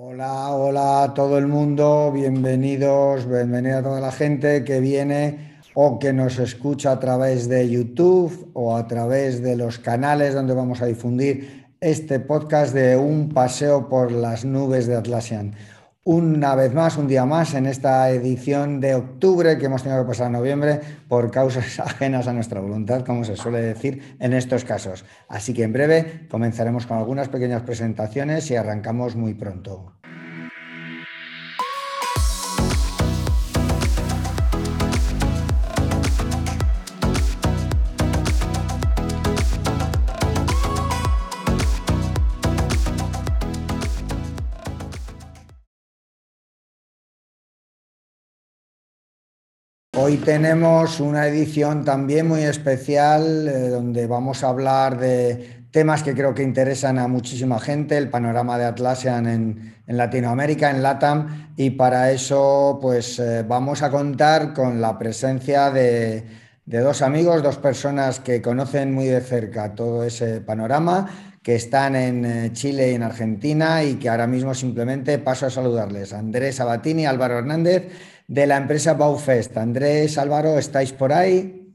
Hola, hola a todo el mundo, bienvenidos, bienvenida a toda la gente que viene o que nos escucha a través de YouTube o a través de los canales donde vamos a difundir este podcast de un paseo por las nubes de Atlassian una vez más, un día más, en esta edición de octubre que hemos tenido que pasar a noviembre por causas ajenas a nuestra voluntad, como se suele decir en estos casos. Así que en breve comenzaremos con algunas pequeñas presentaciones y arrancamos muy pronto. Hoy tenemos una edición también muy especial eh, donde vamos a hablar de temas que creo que interesan a muchísima gente, el panorama de Atlassian en, Latinoamérica, en LATAM, y para eso pues eh, vamos a contar con la presencia de, de dos amigos, dos personas que conocen muy de cerca todo ese panorama, que están en eh, Chile y en Argentina y que ahora mismo simplemente paso a saludarles. Andrés Sabatini, Álvaro Hernández de la empresa Baufest. Andrés, Álvaro, ¿estáis por ahí?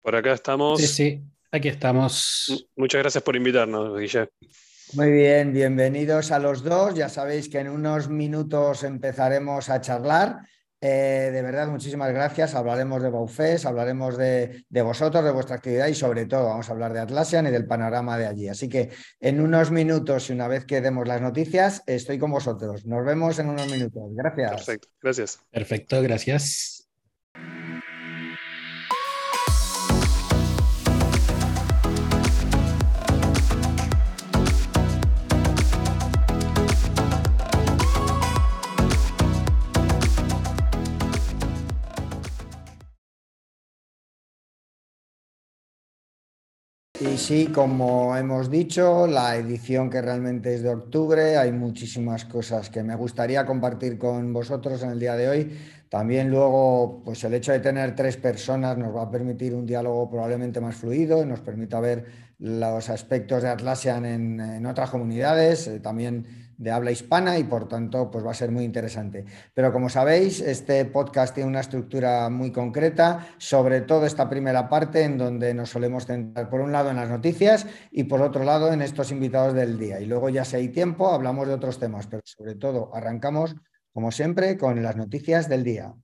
Por acá estamos. Sí, sí, aquí estamos. Muchas gracias por invitarnos, Guille. Muy bien, bienvenidos a los dos. Ya sabéis que en unos minutos empezaremos a charlar. Eh, de verdad, muchísimas gracias. Hablaremos de Baufes, hablaremos de, vosotros, de vuestra actividad y sobre todo vamos a hablar de Atlassian y del panorama de allí. Así que en unos minutos y una vez que demos las noticias, estoy con vosotros. Nos vemos en unos minutos. Gracias. Perfecto, gracias. Perfecto, gracias. Sí, como hemos dicho, la edición que realmente es de octubre, hay muchísimas cosas que me gustaría compartir con vosotros en el día de hoy. También luego, pues el hecho de tener tres personas nos va a permitir un diálogo probablemente más fluido y nos permita ver los aspectos de Atlassian en, otras comunidades, eh, también de habla hispana y por tanto pues va a ser muy interesante. Pero como sabéis, este podcast tiene una estructura muy concreta, sobre todo esta primera parte en donde nos solemos centrar por un lado en las noticias y por otro lado en estos invitados del día. Y luego ya si hay tiempo hablamos de otros temas, pero sobre todo arrancamos como siempre con las noticias del día.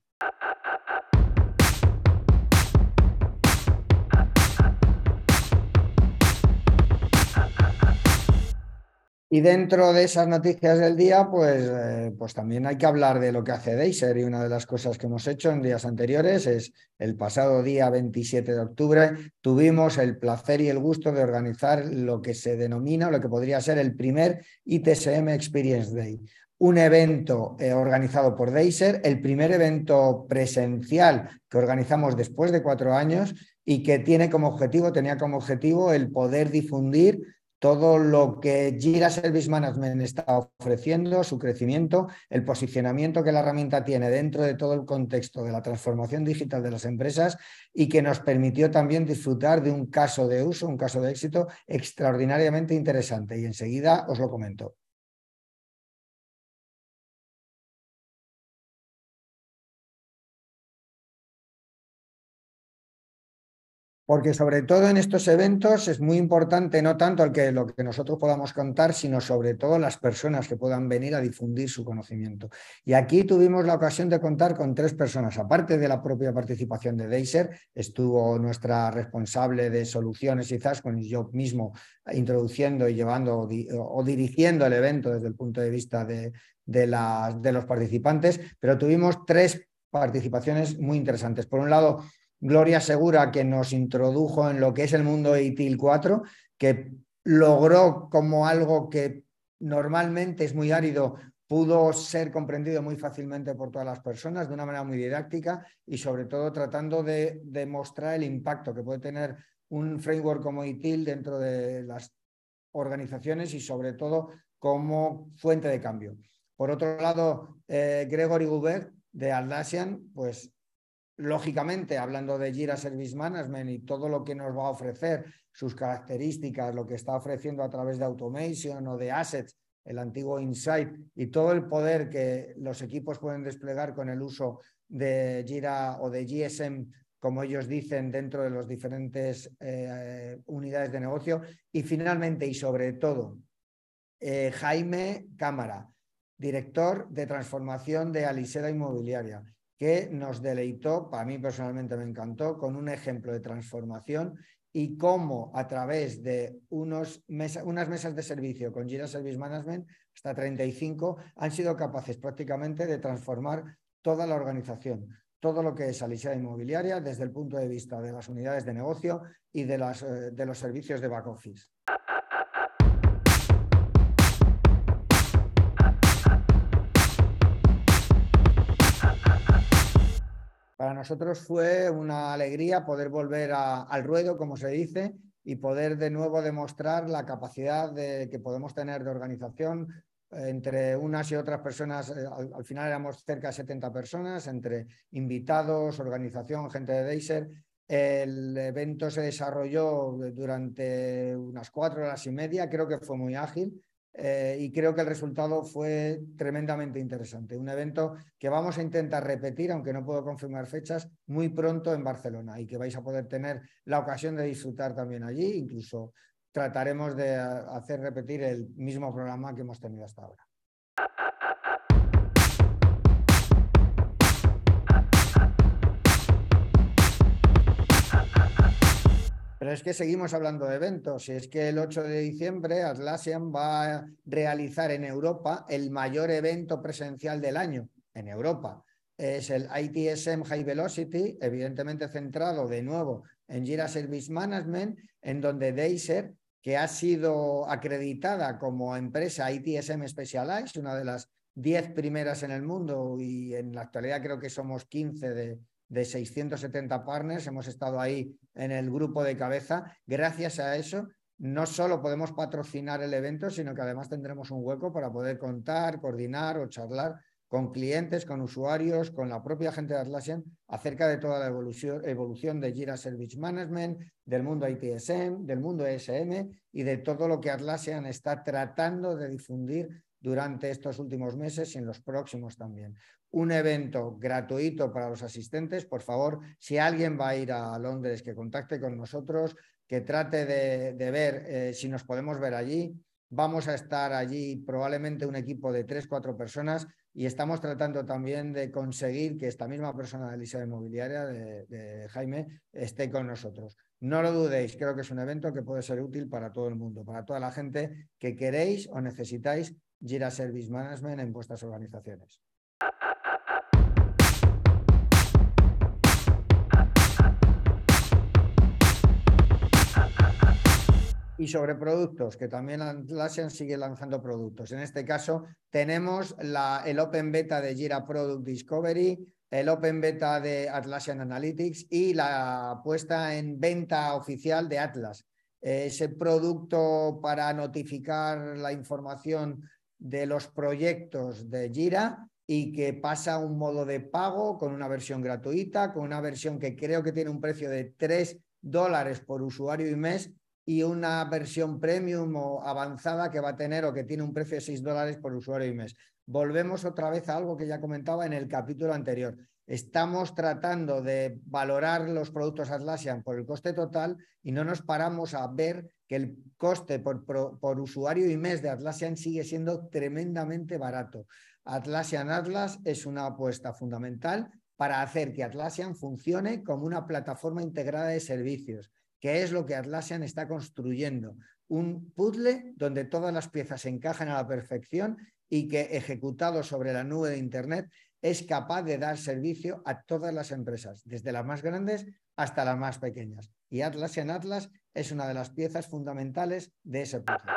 Y dentro de esas noticias del día, pues, eh, pues también hay que hablar de lo que hace Deiser y una de las cosas que hemos hecho en días anteriores es el pasado día 27 de octubre tuvimos el placer y el gusto de organizar lo que se denomina, lo que podría ser el primer ITSM Experience Day, un evento eh, organizado por Deiser, el primer evento presencial que organizamos después de cuatro años y que tiene como objetivo, tenía como objetivo el poder difundir todo lo que Jira Service Management está ofreciendo, su crecimiento, el posicionamiento que la herramienta tiene dentro de todo el contexto de la transformación digital de las empresas y que nos permitió también disfrutar de un caso de uso, un caso de éxito extraordinariamente interesante. Y enseguida os lo comento. Porque sobre todo en estos eventos es muy importante no tanto el que, lo que nosotros podamos contar, sino sobre todo las personas que puedan venir a difundir su conocimiento. Y aquí tuvimos la ocasión de contar con tres personas. Aparte de la propia participación de Deiser, estuvo nuestra responsable de soluciones y con yo mismo introduciendo y llevando o dirigiendo el evento desde el punto de vista de, de los participantes, pero tuvimos tres participaciones muy interesantes. Por un lado, Gloria Segura, que nos introdujo en lo que es el mundo ITIL 4, que logró como algo que normalmente es muy árido, pudo ser comprendido muy fácilmente por todas las personas de una manera muy didáctica y sobre todo tratando de demostrar el impacto que puede tener un framework como ITIL dentro de las organizaciones y sobre todo como fuente de cambio. Por otro lado, eh, Gregory Gubert de Aldasian, pues lógicamente, hablando de Jira Service Management y todo lo que nos va a ofrecer, sus características, lo que está ofreciendo a través de automation o de assets el antiguo Insight y todo el poder que los equipos pueden desplegar con el uso de Jira o de GSM, como ellos dicen, dentro de las diferentes eh, unidades de negocio. Y finalmente, y sobre todo, eh, Jaime Cámara, director de transformación de Aliseda Inmobiliaria, que nos deleitó, para mí personalmente me encantó, con un ejemplo de transformación y cómo a través de unos unas mesas de servicio con Jira Service Management, hasta 35, han sido capaces prácticamente de transformar toda la organización, todo lo que es Aliseda Inmobiliaria desde el punto de vista de las unidades de negocio y de, las, eh, de los servicios de back office. Nosotros fue una alegría poder volver al ruedo, como se dice, y poder de nuevo demostrar la capacidad de, que podemos tener de organización eh, entre unas y otras personas. Eh, al, final éramos cerca de 70 personas, entre invitados, organización, gente de Deiser. El evento se desarrolló durante unas cuatro horas y media, creo que fue muy ágil eh, y creo que el resultado fue tremendamente interesante. Un evento que vamos a intentar repetir, aunque no puedo confirmar fechas, muy pronto en Barcelona y que vais a poder tener la ocasión de disfrutar también allí. Incluso trataremos de hacer repetir el mismo programa que hemos tenido hasta ahora. Es que seguimos hablando de eventos. Es que el 8 de diciembre Atlassian va a realizar en Europa el mayor evento presencial del año en Europa. Es el ITSM High Velocity, evidentemente centrado de nuevo en Jira Service Management, en donde Deiser, que ha sido acreditada como empresa ITSM Specialized, una de las 10 primeras en el mundo y en la actualidad creo que somos 15 de, de 670 partners, hemos estado ahí en el grupo de cabeza. Gracias a eso, no solo podemos patrocinar el evento, sino que además tendremos un hueco para poder contar, coordinar o charlar con clientes, con usuarios, con la propia gente de Atlassian acerca de toda la evolución, evolución de Jira Service Management, del mundo ITSM, del mundo ESM y de todo lo que Atlassian está tratando de difundir durante estos últimos meses y en los próximos también. Un evento gratuito para los asistentes. Por favor, si alguien va a ir a Londres, que contacte con nosotros, que trate de, ver eh, si nos podemos ver allí. Vamos a estar allí probablemente un equipo de tres, cuatro personas y estamos tratando también de conseguir que esta misma persona de Lisa Inmobiliaria, de, de Jaime, esté con nosotros. No lo dudéis, creo que es un evento que puede ser útil para todo el mundo, para toda la gente que queréis o necesitáis Jira Service Management en vuestras organizaciones. Y sobre productos, que también Atlassian sigue lanzando productos. En este caso, tenemos el Open Beta de Jira Product Discovery, el Open Beta de Atlassian Analytics y la puesta en venta oficial de Atlas. Ese producto para notificar la información de los proyectos de Jira y que pasa a un modo de pago con una versión gratuita, con una versión que creo que tiene un precio de 3 dólares por usuario y mes y una versión premium o avanzada que va a tener o que tiene un precio de 6 dólares por usuario y mes. Volvemos otra vez a algo que ya comentaba en el capítulo anterior. Estamos tratando de valorar los productos Atlassian por el coste total y no nos paramos a ver que el coste por, por, usuario y mes de Atlassian sigue siendo tremendamente barato. Atlassian Atlas es una apuesta fundamental para hacer que Atlassian funcione como una plataforma integrada de servicios, que es lo que Atlassian está construyendo. Un puzzle donde todas las piezas encajan a la perfección y que ejecutado sobre la nube de Internet es capaz de dar servicio a todas las empresas, desde las más grandes hasta las más pequeñas. Y Atlas en Atlas es una de las piezas fundamentales de ese puzzle.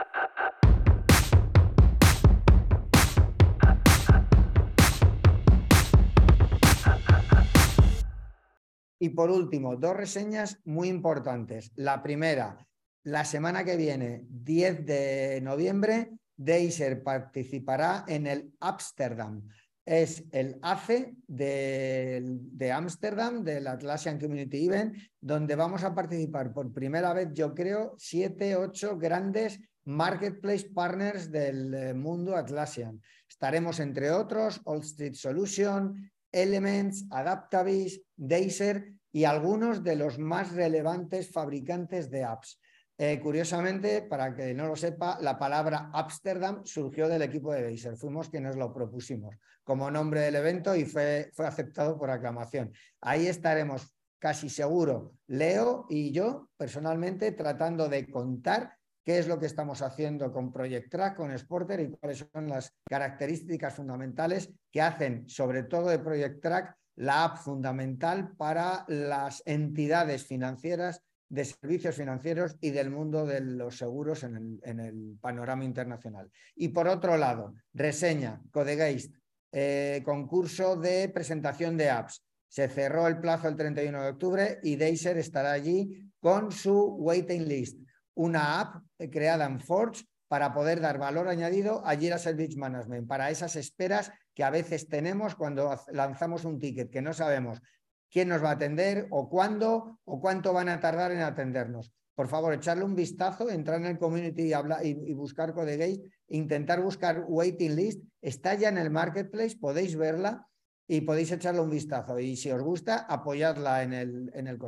Y por último, dos reseñas muy importantes. La primera, la semana que viene, 10 de noviembre, Deiser participará en el Amsterdam es el ACE de Ámsterdam, del Atlassian Community Event, donde vamos a participar por primera vez, yo creo, siete, ocho grandes marketplace partners del eh, mundo Atlassian. Estaremos entre otros All Street Solution, Elements, Adaptavis, Deiser y algunos de los más relevantes fabricantes de apps. Eh, curiosamente, para que no lo sepa, la palabra Amsterdam surgió del equipo de Deiser. Fuimos quienes lo propusimos como nombre del evento y fue, fue aceptado por aclamación. Ahí estaremos casi seguro, Leo y yo personalmente, tratando de contar qué es lo que estamos haciendo con Project Track, con Sporter y cuáles son las características fundamentales que hacen, sobre todo de Project Track, la app fundamental para las entidades financieras de servicios financieros y del mundo de los seguros en el, panorama internacional. Y por otro lado, reseña, Codegeist, eh, concurso de presentación de apps. Se cerró el plazo el 31 de octubre y Deiser estará allí con su waiting list una app creada en Forge para poder dar valor añadido a Jira Service Management, para esas esperas que a veces tenemos cuando lanzamos un ticket, que no sabemos quién nos va a atender o cuándo o cuánto van a tardar en atendernos. Por favor, echarle un vistazo, entrar en el community y, buscar CodeGate, intentar buscar waiting list. Está ya en el marketplace, podéis verla y podéis echarle un vistazo. Y si os gusta, apoyadla en el, en el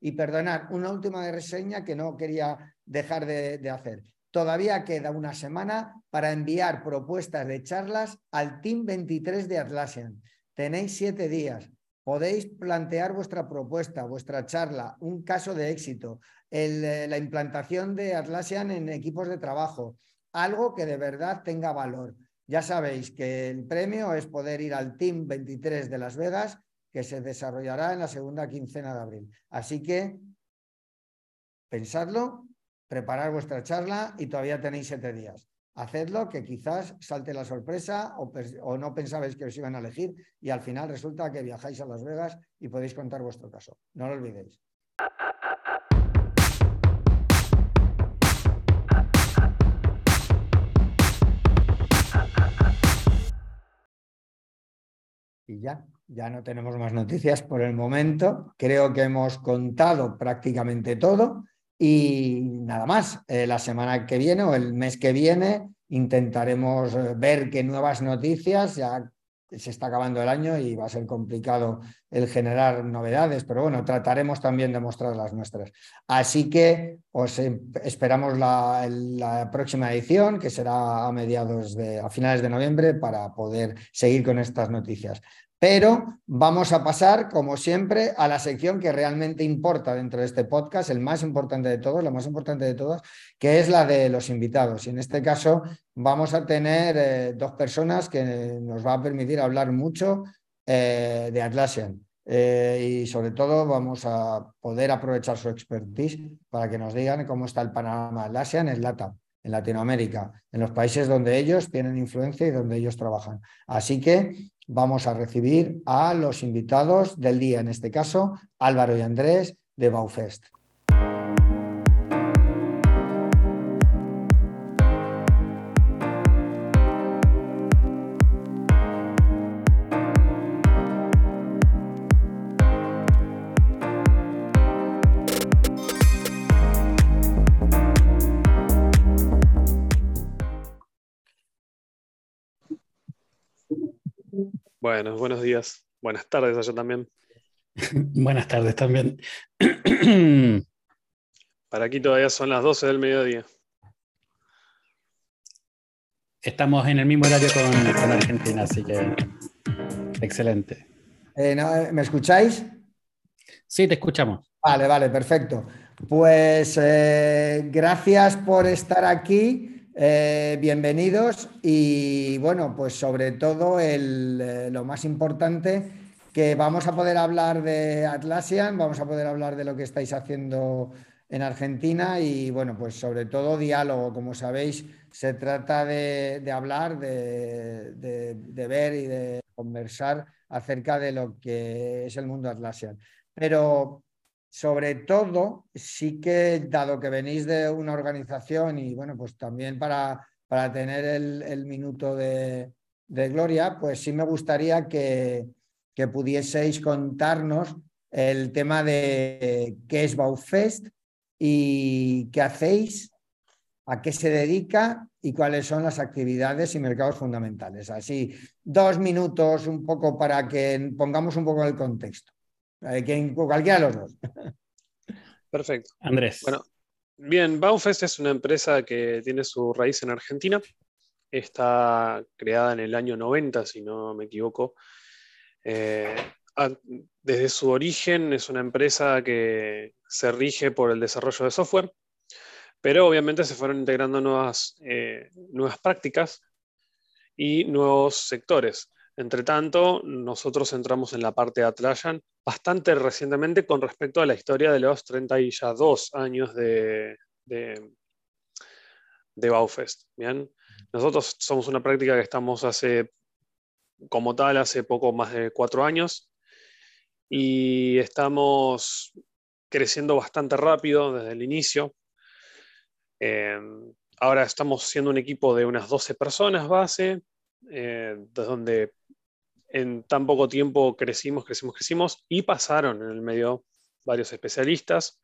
Y perdonad, una última reseña que no quería dejar de, hacer. Todavía queda una semana para enviar propuestas de charlas al Team 23 de Atlassian. Tenéis siete días. Podéis plantear vuestra propuesta, vuestra charla, un caso de éxito, eh, la implantación de Atlassian en equipos de trabajo, algo que de verdad tenga valor. Ya sabéis que el premio es poder ir al Team 23 de Las Vegas, que se desarrollará en la segunda quincena de abril. Así que pensadlo, preparad vuestra charla y todavía tenéis siete días. Hacedlo, que quizás salte la sorpresa o, o, no pensabais que os iban a elegir y al final resulta que viajáis a Las Vegas y podéis contar vuestro caso. No lo olvidéis. Y ya, ya no tenemos más noticias por el momento. Creo que hemos contado prácticamente todo y nada más. Eh, la semana que viene o el mes que viene intentaremos eh, ver qué nuevas noticias. Ya se está acabando el año y va a ser complicado el generar novedades, pero bueno, trataremos también de mostrar las nuestras. Así que os em, esperamos la, la, próxima edición, que será a mediados de, a finales de noviembre, para poder seguir con estas noticias. Pero vamos a pasar, como siempre, a la sección que realmente importa dentro de este podcast, el más importante de todos, lo más importante de todos, que es la de los invitados. Y en este caso vamos a tener eh, dos personas que nos va a permitir hablar mucho eh, de Atlassian. Eh, y sobre todo vamos a poder aprovechar su expertise para que nos digan cómo está el panorama Atlassian en LATAM en Latinoamérica, en los países donde ellos tienen influencia y donde ellos trabajan. Así que vamos a recibir a los invitados del día, en este caso Álvaro y Andrés de Baufest. Bueno, buenos días. Buenas tardes allá también. Buenas tardes también. Para aquí todavía son las 12 del mediodía. Estamos en el mismo horario con, Argentina, así que excelente. Eh, eh, ¿Me escucháis? Sí, te escuchamos. Vale, vale, perfecto. Pues eh, gracias por estar aquí. Eh, bienvenidos y bueno, pues sobre todo eh, lo más importante que vamos a poder hablar de Atlassian, vamos a poder hablar de lo que estáis haciendo en Argentina y bueno, pues sobre todo diálogo, como sabéis, se trata de, hablar, de, ver y de conversar acerca de lo que es el mundo Atlassian. Pero sobre todo, sí que, dado que venís de una organización y bueno, pues también para, para tener el, minuto de, gloria, pues sí me gustaría que, que pudieseis contarnos el tema de qué es Baufest y qué hacéis a qué se dedica y cuáles son las actividades y mercados fundamentales. Así, dos minutos un poco para que pongamos un poco el contexto. Cualquiera de los dos. Perfecto. Andrés. Bueno, bien, Baufest es una empresa que tiene su raíz en Argentina. Está creada en el año 90, si no me equivoco. Eh, desde su origen es una empresa que se rige por el desarrollo de software, pero obviamente se fueron integrando nuevas, eh, nuevas prácticas y nuevos sectores. Entre tanto, nosotros entramos en la parte de Atlassian bastante recientemente con respecto a la historia de los 32 años de, de, de Baufest. ¿bien? Nosotros somos una práctica que estamos hace, como tal, hace poco más de cuatro años y estamos creciendo bastante rápido desde el inicio. Eh, ahora estamos siendo un equipo de unas 12 personas base, eh, desde donde en tan poco tiempo crecimos, crecimos, crecimos y pasaron en el medio varios especialistas.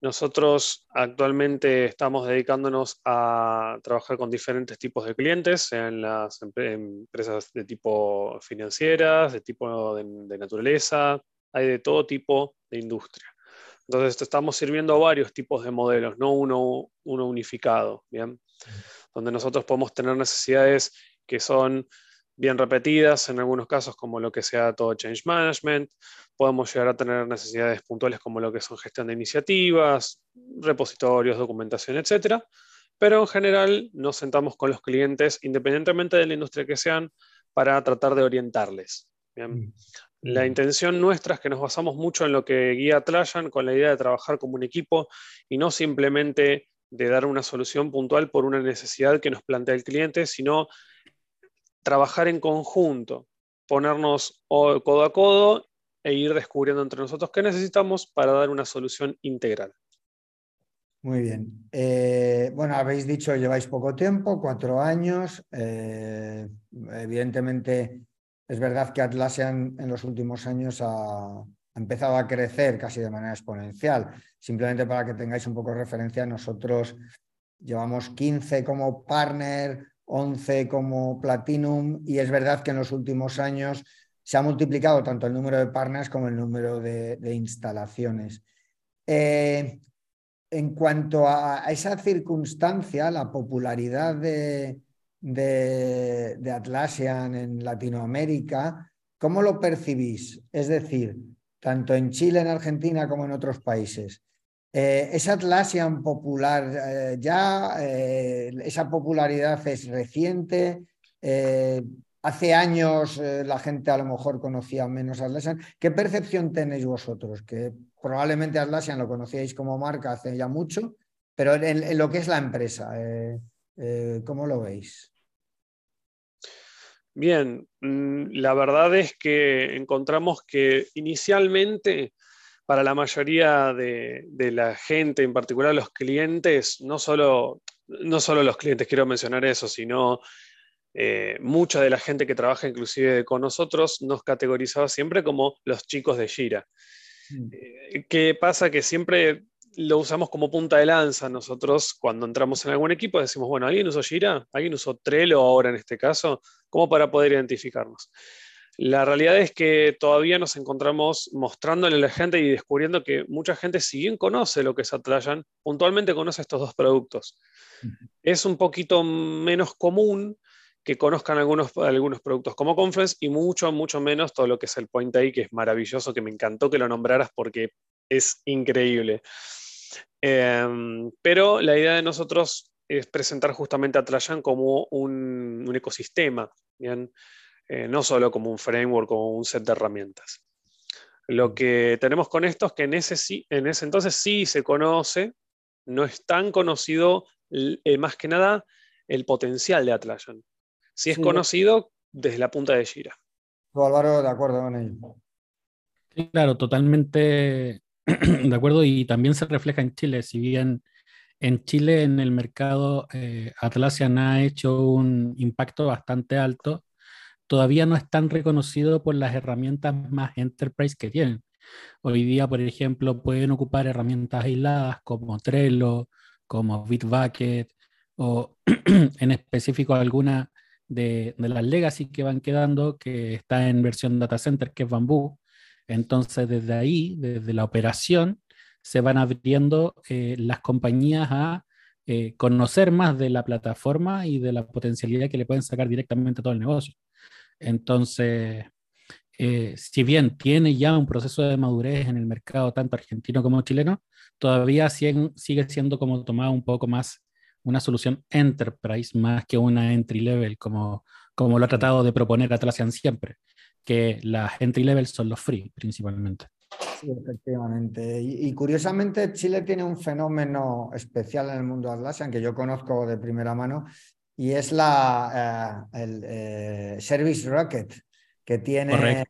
Nosotros actualmente estamos dedicándonos a trabajar con diferentes tipos de clientes, sean las empresas de tipo financieras, de tipo de, naturaleza, hay de todo tipo de industria. Entonces estamos sirviendo a varios tipos de modelos, no uno, uno unificado, ¿bien? Donde nosotros podemos tener necesidades que son bien repetidas en algunos casos como lo que sea todo change management. Podemos llegar a tener necesidades puntuales como lo que son gestión de iniciativas, repositorios, documentación, etc. Pero en general nos sentamos con los clientes, independientemente de la industria que sean, para tratar de orientarles. Mm. La intención nuestra es que nos basamos mucho en lo que guía Atlassian con la idea de trabajar como un equipo y no simplemente de dar una solución puntual por una necesidad que nos plantea el cliente, sino trabajar en conjunto, ponernos codo a codo e ir descubriendo entre nosotros qué necesitamos para dar una solución integral. Muy bien. Eh, bueno, habéis dicho lleváis poco tiempo, cuatro años. Eh, evidentemente, es verdad que Atlassian en los últimos años ha, empezado a crecer casi de manera exponencial. Simplemente para que tengáis un poco de referencia, nosotros llevamos 15 como partner, 11 como Platinum y es verdad que en los últimos años se ha multiplicado tanto el número de partners como el número de, instalaciones. Eh, en cuanto a, esa circunstancia, la popularidad de, de, Atlassian en Latinoamérica, ¿cómo lo percibís? Es decir, tanto en Chile, en Argentina como en otros países. Eh, ¿Es Atlassian popular eh, ya? Eh, ¿Esa popularidad es reciente? hace años la gente a lo mejor conocía menos Atlassian. ¿Qué percepción tenéis vosotros? Que probablemente Atlassian lo conocíais como marca hace ya mucho, pero en, lo que es la empresa, ¿cómo lo veis? Bien, mm, la verdad es que encontramos que inicialmente para la mayoría de, la gente, en particular los clientes, no solo, no solo los clientes, quiero mencionar eso, sino eh, mucha de la gente que trabaja inclusive con nosotros nos categorizaba siempre como los chicos de Gira. Mm. Eh, ¿Qué pasa? Que siempre lo usamos como punta de lanza. Nosotros cuando entramos en algún equipo decimos, bueno, ¿alguien usó Gira? ¿Alguien usó Trello ahora en este caso? Como para poder identificarnos. La realidad es que todavía nos encontramos mostrándole a la gente y descubriendo que mucha gente, si bien conoce lo que es Atlassian, puntualmente conoce estos dos productos. Es un poquito menos común que conozcan algunos, algunos productos como Confluence y mucho, mucho menos todo lo que es el Point A, que es maravilloso, que me encantó que lo nombraras porque es increíble. Em, pero la idea de nosotros es presentar justamente a Atlassian como un, un ecosistema. ¿bien? Eh, no solo como un framework o un set de herramientas. Lo que tenemos con esto es que en ese, en ese entonces sí se conoce, no es tan conocido eh, más que nada el potencial de Atlassian. Sí es conocido desde la punta de Gira. Álvaro, de acuerdo con ello. Claro, totalmente de acuerdo y también se refleja en Chile, si bien en Chile en el mercado eh, Atlassian ha hecho un impacto bastante alto, todavía no están reconocidos por las herramientas más enterprise que tienen. Hoy día, por ejemplo, pueden ocupar herramientas aisladas como Trello, como Bitbucket o en específico alguna de, las legacy que van quedando, que está en versión data center, que es Bamboo. Entonces, desde ahí, desde la operación, se van abriendo eh, las compañías a eh, conocer más de la plataforma y de la potencialidad que le pueden sacar directamente a todo el negocio. Entonces, eh, si bien tiene ya un proceso de madurez en el mercado tanto argentino como chileno, todavía sigue siendo como tomado un poco más una solución enterprise más que una entry level, como, como lo ha tratado de proponer Atlassian siempre, que las entry level son los free principalmente. Sí, efectivamente. Y, curiosamente, Chile tiene un fenómeno especial en el mundo Atlassian que yo conozco de primera mano y es la, eh, el eh, Service Rocket, que tiene,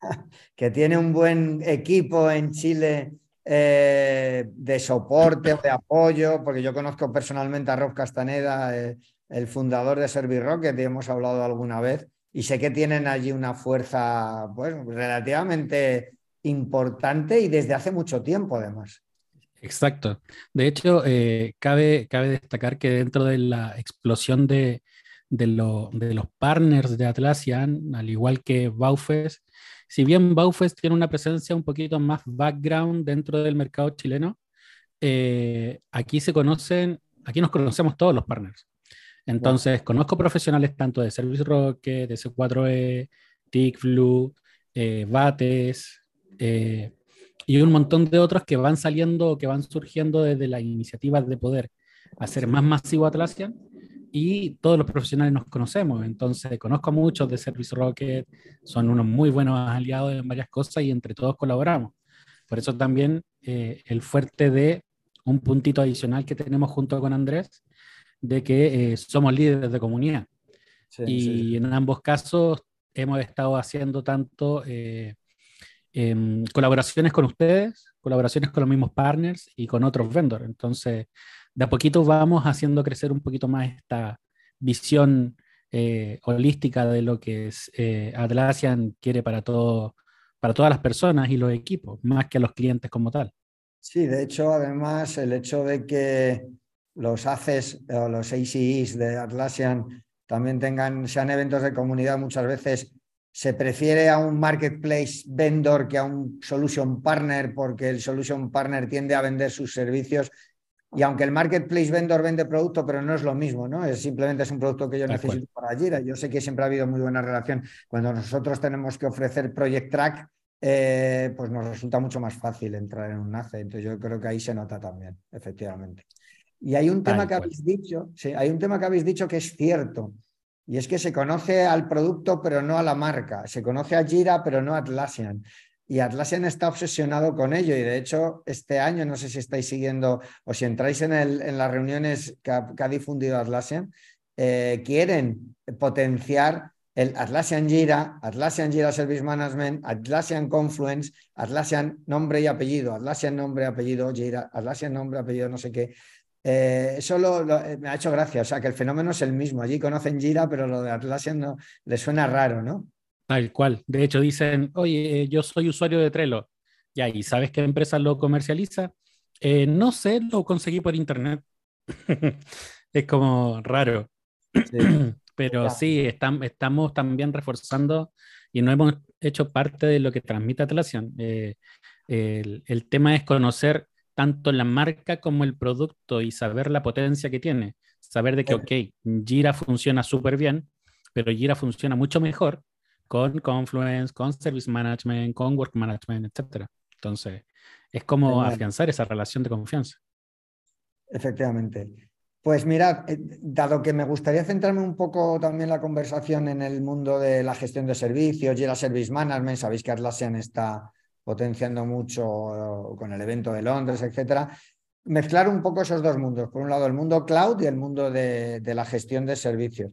que tiene un buen equipo en Chile eh, de soporte o de apoyo, porque yo conozco personalmente a Rob Castaneda, el fundador de Service Rocket, y hemos hablado alguna vez, y sé que tienen allí una fuerza pues, relativamente importante y desde hace mucho tiempo además. Exacto. De hecho, eh, cabe, cabe destacar que dentro de la explosión de, de, los partners de Atlassian, al igual que Baufes, si bien Baufes tiene una presencia un poquito más background dentro del mercado chileno, eh, aquí se conocen, aquí nos conocemos todos los partners. Entonces, conozco profesionales tanto de Service Rocket, de C4E, TICFLU, eh, Bates, eh, y un montón de otros que van saliendo, que van surgiendo desde las iniciativas de poder hacer más masivo Atlassian y todos los profesionales nos conocemos, entonces conozco a muchos de Service Rocket, son unos muy buenos aliados en varias cosas y entre todos colaboramos. Por eso también eh, el fuerte de un puntito adicional que tenemos junto con Andrés, de que eh, somos líderes de comunidad. y en ambos casos hemos estado haciendo tanto Em, colaboraciones con ustedes, colaboraciones con los mismos partners y con otros vendors. Entonces, de a poquito vamos haciendo crecer un poquito más esta visión eh, holística de lo que es, eh, Atlassian quiere para, todo, para todas las personas y los equipos, más que a los clientes como tal. Sí, de hecho, además, el hecho de que los ACES o los ACEs de Atlassian también tengan, sean eventos de comunidad muchas veces se prefiere a un marketplace vendor que a un solution partner porque el solution partner tiende a vender sus servicios y aunque el marketplace vendor vende producto, pero no es lo mismo, ¿no? Es simplemente es un producto que yo necesito para Jira. Yo sé que siempre ha habido muy buena relación. Cuando nosotros tenemos que ofrecer Project Track, eh, pues nos resulta mucho más fácil entrar en un NACE. Entonces yo creo que ahí se nota también, efectivamente. Y hay un tema que habéis dicho, sí, hay un tema que habéis dicho que es cierto. Y es que se conoce al producto, pero no a la marca. Se conoce a Jira, pero no a Atlassian. Y Atlassian está obsesionado con ello. Y de hecho, este año, no sé si estáis siguiendo o si entráis en, las reuniones que ha, difundido Atlassian, eh, quieren potenciar el Atlassian Jira, Atlassian Jira Service Management, Atlassian Confluence, Atlassian nombre y apellido, Atlassian nombre apellido, Jira, Atlassian nombre, apellido, no sé qué. Eh, eso eh, me ha hecho gracia, o sea que el fenómeno es el mismo. Allí conocen Jira, pero lo de Atlassian no, le suena raro, ¿no? Tal cual. De hecho, dicen, oye, eh, yo soy usuario de Trello. Ya, ¿y sabes qué empresa lo comercializa? no sé, lo conseguí por internet. es como raro. Pero sí, estamos también reforzando y no hemos hecho parte de lo que transmite Atlassian. el, el, tema es conocer tanto la marca como el producto y saber la potencia que tiene. Saber de que, ok, Jira funciona súper bien, pero Jira funciona mucho mejor con Confluence, con Service Management, con Work Management, etc. Entonces, es como afianzar esa relación de confianza. Efectivamente. Pues mirad, eh, dado que me gustaría centrarme un poco también la conversación en el mundo de la gestión de servicios, Jira Service Management, sabéis que Atlassian está potenciando mucho con el evento de Londres, etcétera. Mezclar un poco esos dos mundos. Por un lado, el mundo cloud y el mundo de, la gestión de servicios.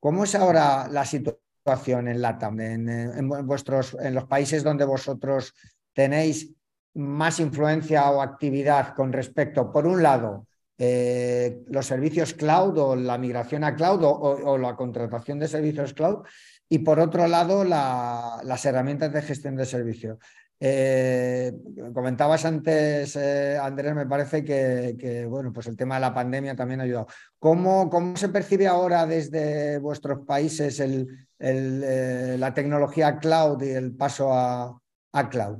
¿Cómo es ahora la situación en LATAM, en, vuestros, en los países donde vosotros tenéis más influencia o actividad con respecto, por un lado, eh, los servicios cloud o la migración a cloud o, la contratación de servicios cloud y por otro lado, las herramientas de gestión de servicios. Eh, comentabas antes, eh, Andrés, me parece que, bueno, pues el tema de la pandemia también ha ayudado. ¿Cómo, cómo se percibe ahora desde vuestros países eh, la tecnología cloud y el paso a, cloud?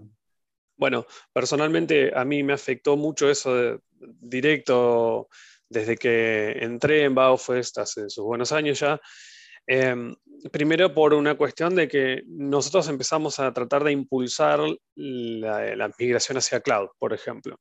Bueno, personalmente a mí me afectó mucho eso directo desde que entré en Baufest hace sus buenos años ya. Em, primero por una cuestión de que nosotros empezamos a tratar de impulsar la, migración hacia cloud, por ejemplo,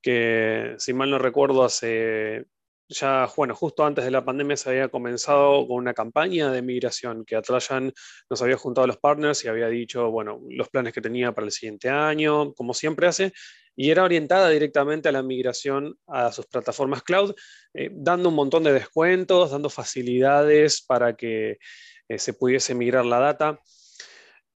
que si mal no recuerdo hace ya, bueno, justo antes de la pandemia se había comenzado con una campaña de migración que Atlassian nos había juntado a los partners y había dicho, bueno, los planes que tenía para el siguiente año, como siempre hace, y era orientada directamente a la migración a sus plataformas cloud, eh, dando un montón de descuentos, dando facilidades para que eh, se pudiese migrar la data.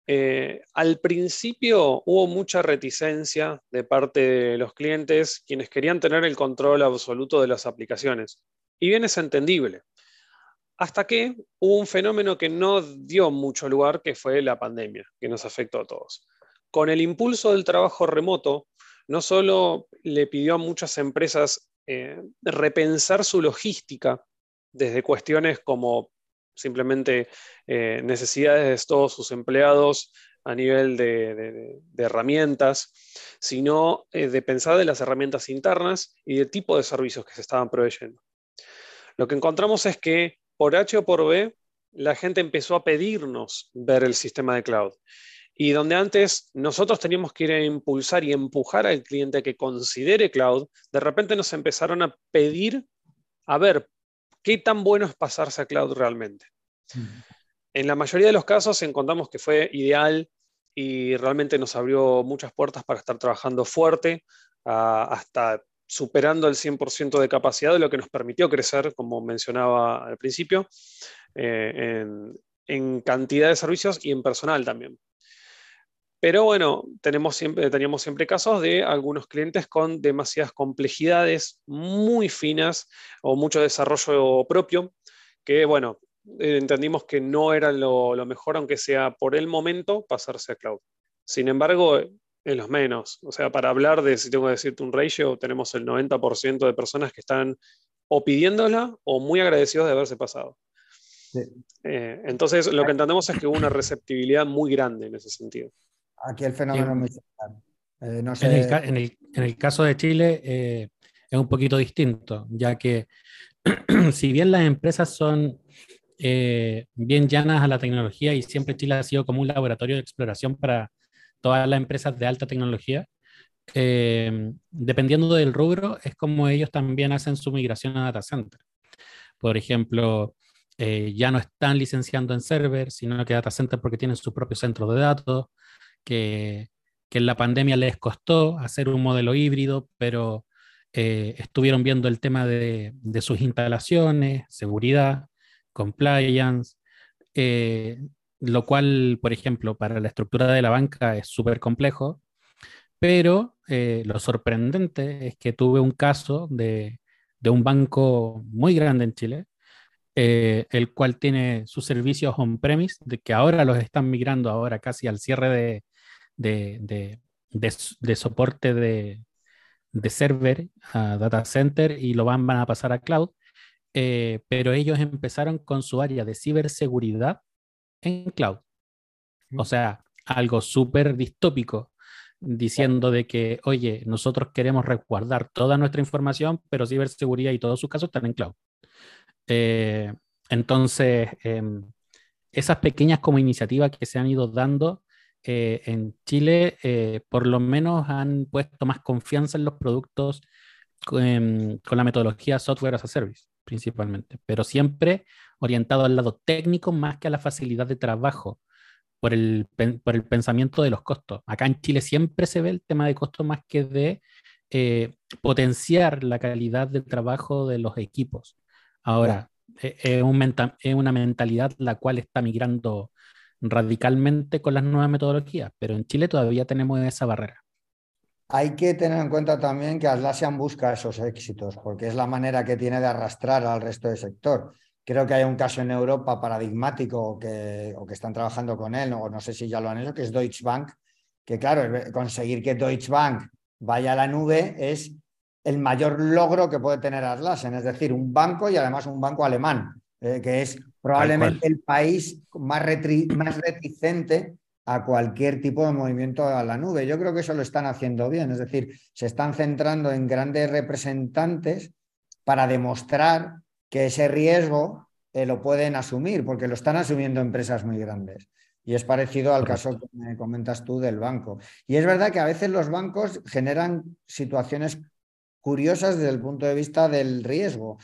Eh, al principio hubo mucha reticencia de parte de los clientes, quienes querían tener el control absoluto de las aplicaciones. Y bien es entendible. Hasta que hubo un fenómeno que no dio mucho lugar, que fue la pandemia, que nos afectó a todos. Con el impulso del trabajo remoto, no solo le pidió a muchas empresas eh, repensar su logística desde cuestiones como simplemente eh, necesidades de todos sus empleados a nivel de, herramientas, sino eh, de pensar de las herramientas internas y del tipo de servicios que se estaban proveyendo. Lo que encontramos es que por H o por B, la gente empezó a pedirnos ver el sistema de cloud. Y donde antes nosotros teníamos que ir a impulsar y empujar al cliente a que considere cloud, de repente nos empezaron a pedir a ver qué tan bueno es pasarse a cloud realmente. En la mayoría de los casos encontramos que fue ideal y realmente nos abrió muchas puertas para estar trabajando fuerte, hasta superando el 100% de capacidad, de lo que nos permitió crecer, como mencionaba al principio, eh, en cantidad de servicios y en personal también. Pero bueno, tenemos siempre, teníamos siempre casos de algunos clientes con demasiadas complejidades muy finas o mucho desarrollo propio, que bueno, entendimos que no era lo, mejor, aunque sea por el momento, pasarse a cloud. Sin embargo, es los menos. O sea, para hablar de, si tengo que decirte un ratio, tenemos el 90% de personas que están o pidiéndola o muy agradecidos de haberse pasado. Eh, entonces, lo que entendemos es que hubo una receptibilidad muy grande en ese sentido. Aquí el fenómeno es muy eh, en, el, caso de Chile eh, es un poquito distinto, ya que si bien las empresas son eh, bien llanas a la tecnología y siempre Chile ha sido como un laboratorio de exploración para todas las empresas de alta tecnología, dependiendo del rubro, es como ellos también hacen su migración a data center. Por ejemplo, ya no están licenciando en server, sino que data center porque tienen su propio centro de datos que, en la pandemia les costó hacer un modelo híbrido, pero eh, estuvieron viendo el tema de, sus instalaciones, seguridad, compliance, eh, lo cual, por ejemplo, para la estructura de la banca es súper complejo, pero eh, lo sorprendente es que tuve un caso de, un banco muy grande en Chile, el cual tiene sus servicios on-premise, que ahora los están migrando ahora casi al cierre de, de, soporte de, server a data center y lo van, a pasar a cloud, eh, pero ellos empezaron con su área de ciberseguridad en cloud. O sea, algo súper distópico, diciendo de que, oye, nosotros queremos resguardar toda nuestra información, pero ciberseguridad y todos sus casos están en cloud. Eh, entonces, em, esas pequeñas como iniciativas que se han ido dando eh, en Chile eh, por lo menos han puesto más confianza en los productos con, la metodología software as a service, principalmente, pero siempre orientado al lado técnico más que a la facilidad de trabajo. Por el, por el pensamiento de los costos. Acá en Chile siempre se ve el tema de costos más que de eh, potenciar la calidad de trabajo de los equipos. Ahora, es, un es, una mentalidad la cual está migrando radicalmente con las nuevas metodologías, pero en Chile todavía tenemos esa barrera. Hay que tener en cuenta también que Atlassian busca esos éxitos, porque es la manera que tiene de arrastrar al resto del sector. Creo que hay un caso en Europa paradigmático que, o que están trabajando con él, o no sé si ya lo han hecho, que es Deutsche Bank, que claro, conseguir que Deutsche Bank vaya a la nube es el mayor logro que puede tener Atlassian, es decir, un banco y además un banco alemán, eh, que es probablemente el país más, más reticente a cualquier tipo de movimiento a la nube. Yo creo que eso lo están haciendo bien, es decir, se están centrando en grandes representantes para demostrar que ese riesgo eh, lo pueden asumir, porque lo están asumiendo empresas muy grandes. Y es parecido al caso que me comentas tú del banco. Y es verdad que a veces los bancos generan situaciones curiosas desde el punto de vista del riesgo.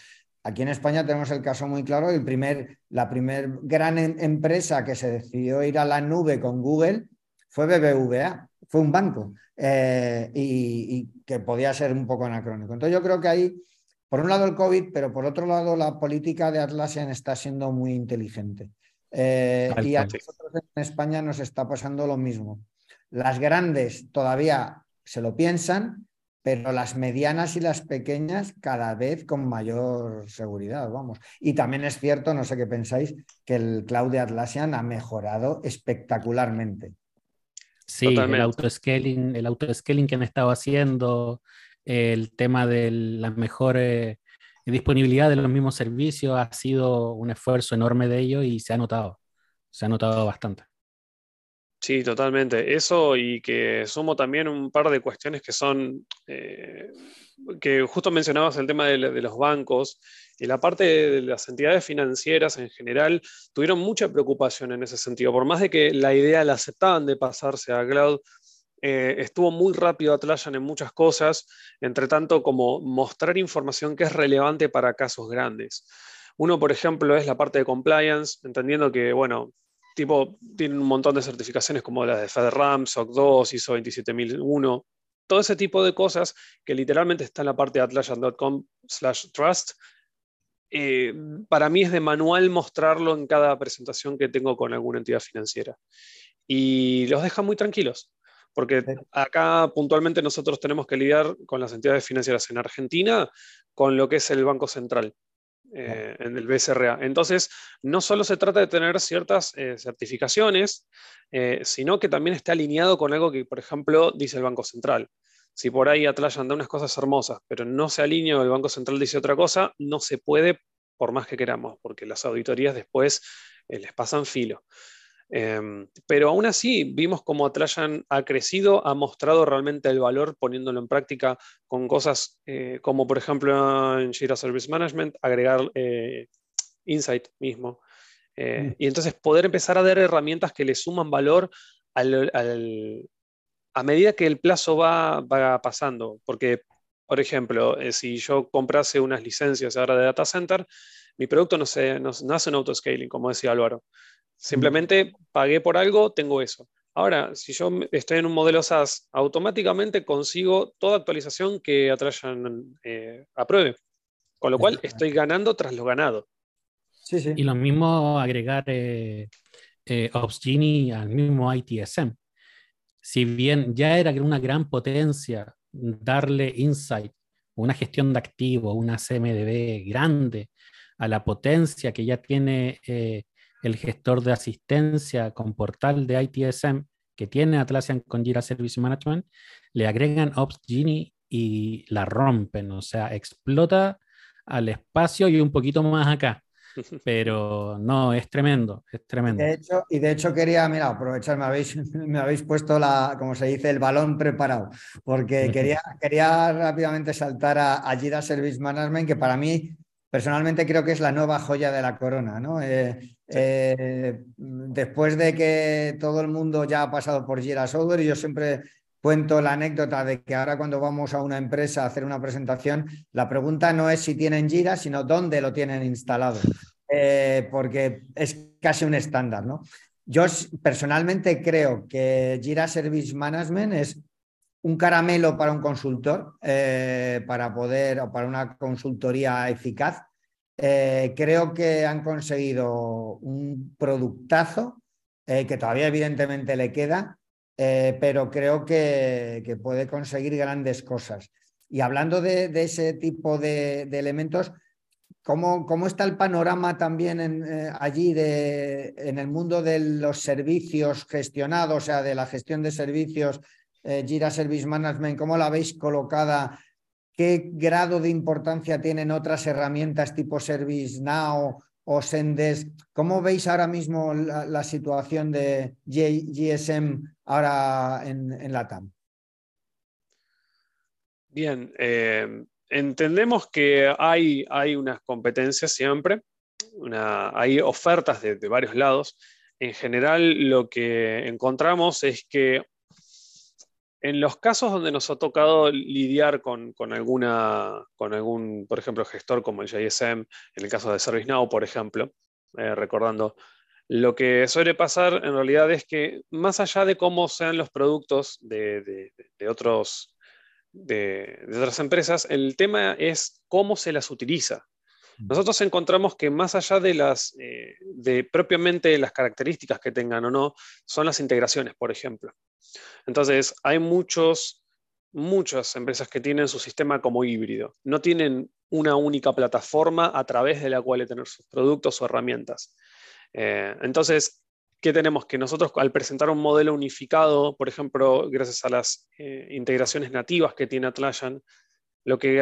Aquí en España tenemos el caso muy claro, el primer, la primera gran em, empresa que se decidió ir a la nube con Google fue BBVA, fue un banco eh, y, que podía ser un poco anacrónico. Entonces yo creo que ahí, por un lado el COVID, pero por otro lado la política de Atlassian está siendo muy inteligente. Eh, y a nosotros en España nos está pasando lo mismo. Las grandes todavía se lo piensan, pero las medianas y las pequeñas cada vez con mayor seguridad, vamos. Y también es cierto, no sé qué pensáis, que el cloud de Atlassian ha mejorado espectacularmente. Sí, el autoscaling, el autoscaling que han estado haciendo, el tema de la mejor eh, disponibilidad de los mismos servicios ha sido un esfuerzo enorme de ellos y se ha notado, se ha notado bastante. Sí, totalmente. Eso y que sumo también un par de cuestiones que son, eh, que justo mencionabas el tema de, los bancos y la parte de las entidades financieras en general tuvieron mucha preocupación en ese sentido. Por más de que la idea la aceptaban de pasarse a cloud, eh, estuvo muy rápido Atlassian en muchas cosas, entre tanto como mostrar información que es relevante para casos grandes. Uno, por ejemplo, es la parte de compliance, entendiendo que, bueno, tipo, tienen un montón de certificaciones como las de FedRAMP, SOC 2, ISO 27001, todo ese tipo de cosas que literalmente está en la parte de atlassian.com slash trust. Eh, para mí es de manual mostrarlo en cada presentación que tengo con alguna entidad financiera. Y los deja muy tranquilos, porque acá puntualmente nosotros tenemos que lidiar con las entidades financieras en Argentina con lo que es el Banco Central. Eh, en el BSRA. Entonces, no solo se trata de tener ciertas eh, certificaciones, eh, sino que también está alineado con algo que, por ejemplo, dice el Banco Central. Si por ahí Atlassian da unas cosas hermosas, pero no se alinea o el Banco Central dice otra cosa, no se puede por más que queramos, porque las auditorías después les pasan filo. Em, pero aún así, vimos cómo Atlassian ha crecido, ha mostrado realmente el valor poniéndolo en práctica con cosas eh, como, por ejemplo, en Jira Service Management, agregar eh, Insight mismo. Eh, mm. Y entonces poder empezar a dar herramientas que le suman valor a medida que el plazo va, pasando. Porque, por ejemplo, si yo comprase unas licencias ahora de data center, mi producto no, se, no, no hace un autoscaling, como decía Álvaro. Simplemente pagué por algo, tengo eso. Ahora, si yo estoy en un modelo SaaS, automáticamente consigo toda actualización que Atlassian eh, apruebe. Con lo cual estoy ganando tras lo ganado. Y lo mismo agregar eh, eh al mismo ITSM. Si bien ya era una gran potencia darle insight, una gestión de activos, una CMDB grande a la potencia que ya tiene eh, el gestor de asistencia con portal de ITSM que tiene Atlassian con Jira Service Management, le agregan Ops Genie y la rompen, o sea, explota al espacio y un poquito más acá. Pero no, es tremendo, es tremendo. De hecho, y de hecho quería, mira, aprovechar, me habéis, me habéis puesto la, como se dice, el balón preparado, porque quería, quería rápidamente saltar a, a Jira Service Management, que para mí personalmente creo que es la nueva joya de la corona. ¿no? Eh, eh, después de que todo el mundo ya ha pasado por Jira Software, yo siempre cuento la anécdota de que ahora cuando vamos a una empresa a hacer una presentación, la pregunta no es si tienen Jira, sino dónde lo tienen instalado, eh, porque es casi un estándar. ¿no? Yo personalmente creo que Jira Service Management es un caramelo para un consultor, eh, para poder, o para una consultoría eficaz. Eh, creo que han conseguido un productazo eh, que todavía evidentemente le queda, pero creo que, puede conseguir grandes cosas. Y hablando de, ese tipo de, elementos, ¿cómo, ¿cómo, está el panorama también allí de, en el mundo de los servicios gestionados, o sea, de la gestión de servicios, eh, Jira Service Management? ¿Cómo la veis colocada? ¿Qué grado de importancia tienen otras herramientas tipo ServiceNow o Sendes? ¿Cómo veis ahora mismo la, situación de GSM ahora en, la TAM? Bien, eh, entendemos que hay, hay unas competencias siempre, hay ofertas de, varios lados. En general, lo que encontramos es que en los casos donde nos ha tocado lidiar con, alguna, con algún, por ejemplo, gestor como el JSM, en el caso de ServiceNow, por ejemplo, eh, recordando, lo que suele pasar en realidad es que más allá de cómo sean los productos de otros de, otras empresas, el tema es cómo se las utiliza. Nosotros encontramos que más allá de las eh, de propiamente las características que tengan o no, son las integraciones, por ejemplo. Entonces, hay muchos, muchas empresas que tienen su sistema como híbrido. No tienen una única plataforma a través de la cual tener sus productos o herramientas. Eh, entonces, ¿Qué tenemos? Que nosotros al presentar un modelo unificado, por ejemplo, gracias a las eh, integraciones nativas que tiene Atlassian, lo que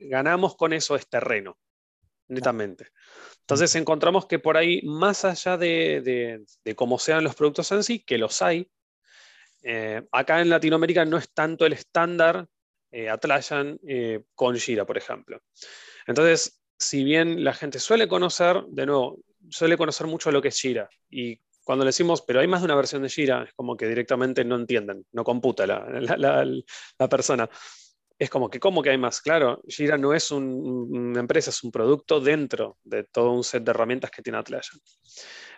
ganamos con eso es terreno, netamente. Entonces encontramos que por ahí, más allá de, cómo sean los productos en sí, que los hay, eh, acá en Latinoamérica no es tanto el estándar eh, Atlassian con Jira, por ejemplo. Entonces, si bien la gente suele conocer, de nuevo, suele conocer mucho lo que es Jira y cuando le decimos, pero hay más de una versión de Jira, es como que directamente no entienden, no computa la, persona. Es como que, ¿cómo que hay más? Claro, Jira no es una empresa, es un producto dentro de todo un set de herramientas que tiene Atlassian.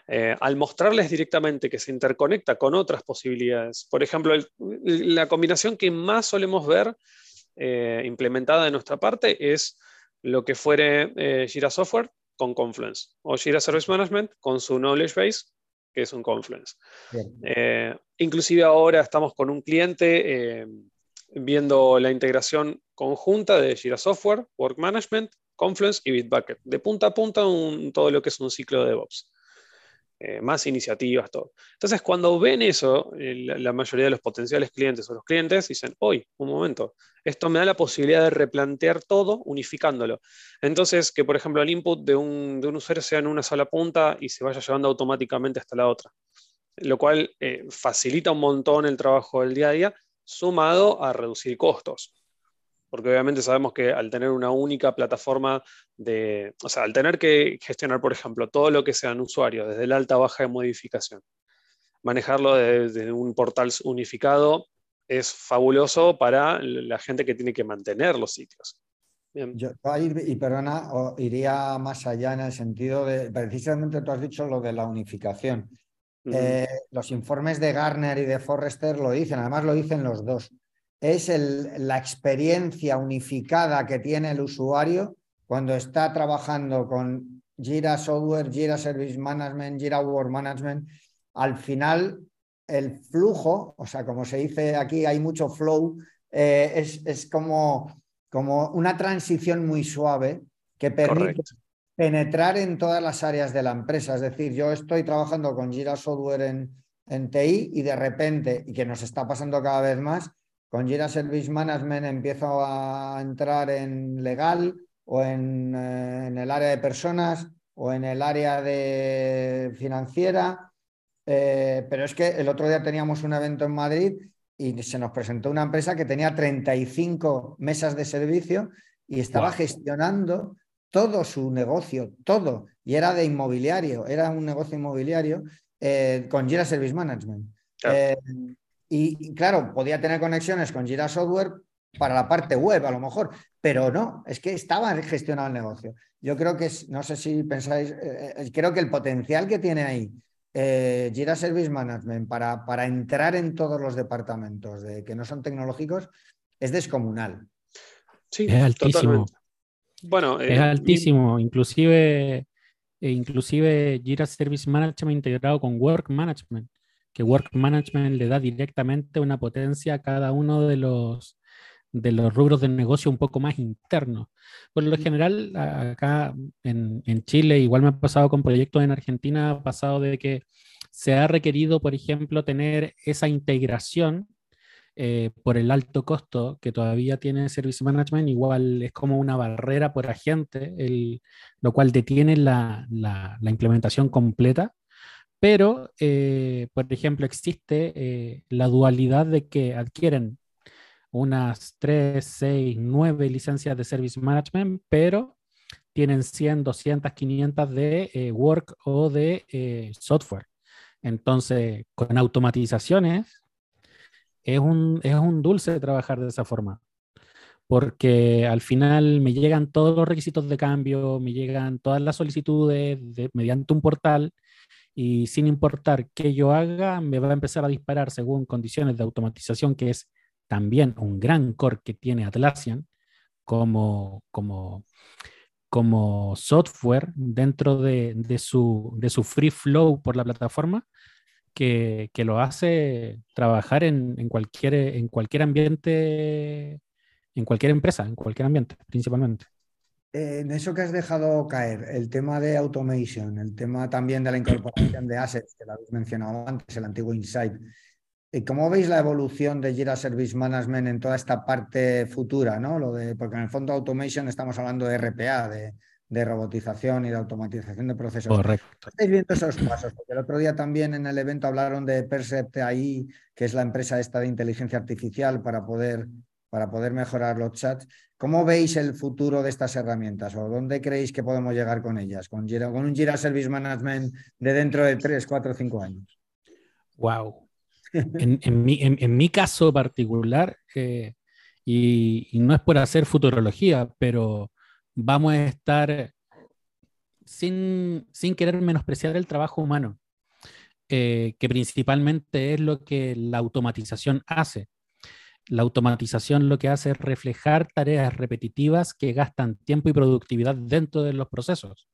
Eh, al mostrarles directamente que se interconecta con otras posibilidades, por ejemplo, la combinación que más solemos ver eh, implementada de nuestra parte es lo que fuere eh, Jira Software con Confluence o Jira Service Management con su Knowledge Base que es un Confluence. Eh, inclusive ahora estamos con un cliente viendo la integración conjunta de Jira Software, Work Management, Confluence y Bitbucket. De punta a punta todo lo que es un ciclo de DevOps. Eh, más iniciativas, todo. Entonces, cuando ven eso, la mayoría de los potenciales clientes o los clientes dicen, hoy, un momento, esto me da la posibilidad de replantear todo unificándolo. Entonces, que por ejemplo el input de un, de un usuario sea en una sola punta y se vaya llevando automáticamente hasta la otra, lo cual eh, facilita un montón el trabajo del día a día, sumado a reducir costos porque obviamente sabemos que al tener una única plataforma de, o sea, al tener que gestionar, por ejemplo, todo lo que sean usuarios, desde el alta, baja de modificación, manejarlo desde, un portal unificado es fabuloso para la gente que tiene que mantener los sitios. Yo, y perdona, iría más allá en el sentido de, precisamente tú has dicho lo de la unificación. Eh, los informes de Garner y de Forrester lo dicen, además lo dicen los dos. Es la experiencia unificada que tiene el usuario cuando está trabajando con Jira Software, Jira Service Management, Jira Work Management. Al final, el flujo, o sea, como se dice aquí, hay mucho flow, eh, es, como, como, una transición muy suave que permite penetrar en todas las áreas de la empresa. Es decir, yo estoy trabajando con Jira Software en, en TI y de repente, y que nos está pasando cada vez más, con Jira Service Management empiezo a entrar en legal o en, eh, en el área de personas o en el área de financiera. Eh, pero es que el otro día teníamos un evento en Madrid y se nos presentó una empresa que tenía 35 mesas de servicio y estaba gestionando todo su negocio, todo, y era de inmobiliario, era un negocio inmobiliario eh, con Jira Service Management. Y, claro, podía tener conexiones con Jira Software para la parte web, a lo mejor, pero no, es que estaba gestionado el negocio. Yo creo que, no sé si pensáis, eh, eh, creo que el potencial que tiene ahí eh, Jira Service Management para, para entrar en todos los departamentos de, que no son tecnológicos es descomunal. Sí, es altísimo. Bueno, es altísimo. Inclusive, inclusive Jira Service Management integrado con Work Management que Work Management le da directamente una potencia a cada uno de los, de los rubros de negocio un poco más internos. Por lo general, acá en, en, Chile, igual me ha pasado con proyectos en Argentina, ha pasado de que se ha requerido, por ejemplo, tener esa integración eh, por el alto costo que todavía tiene Service Management, igual es como una barrera por agente, el, lo cual detiene la, la, implementación completa. Pero, eh, por ejemplo, existe eh, la dualidad de que adquieren unas 3, 6, 9 licencias de Service Management, pero tienen 100, 200, 500 de Work o de software. Entonces, con automatizaciones, es un, es un dulce trabajar de esa forma, porque al final me llegan todos los requisitos de cambio, me llegan todas las solicitudes mediante un portal y sin importar qué yo haga, me va a empezar a disparar según condiciones de automatización, que es también un gran core que tiene Atlassian como, como, como software dentro de, de, su, de su free flow por la plataforma, que, lo hace trabajar en, cualquier, en cualquier ambiente, en cualquier empresa, en cualquier ambiente, principalmente. En eso que has dejado caer, el tema de automation, el tema también de la incorporación de assets, que lo habéis mencionado antes, el antiguo Insight. ¿Cómo veis la evolución de Jira Service Management en toda esta parte futura? ¿no? Lo de, porque en el fondo automation estamos hablando de RPA, de, de robotización y de automatización de procesos. Correcto. ¿Estáis viendo esos pasos? Porque el otro día también en el evento hablaron de Percept AI, que es la empresa esta de inteligencia artificial para poder, para poder mejorar los chats. ¿Cómo veis el futuro de estas herramientas o dónde creéis que podemos llegar con ellas? Con, con un Jira Service Management de dentro de 3, 4, 5 años. Wow. en, en, mi, en, mi, caso particular, eh, y, y no es por hacer futurología, pero vamos a estar sin, querer menospreciar el trabajo humano, eh, que principalmente es lo que la automatización hace. La automatización lo que hace es reflejar tareas repetitivas que gastan tiempo y productividad dentro de los procesos.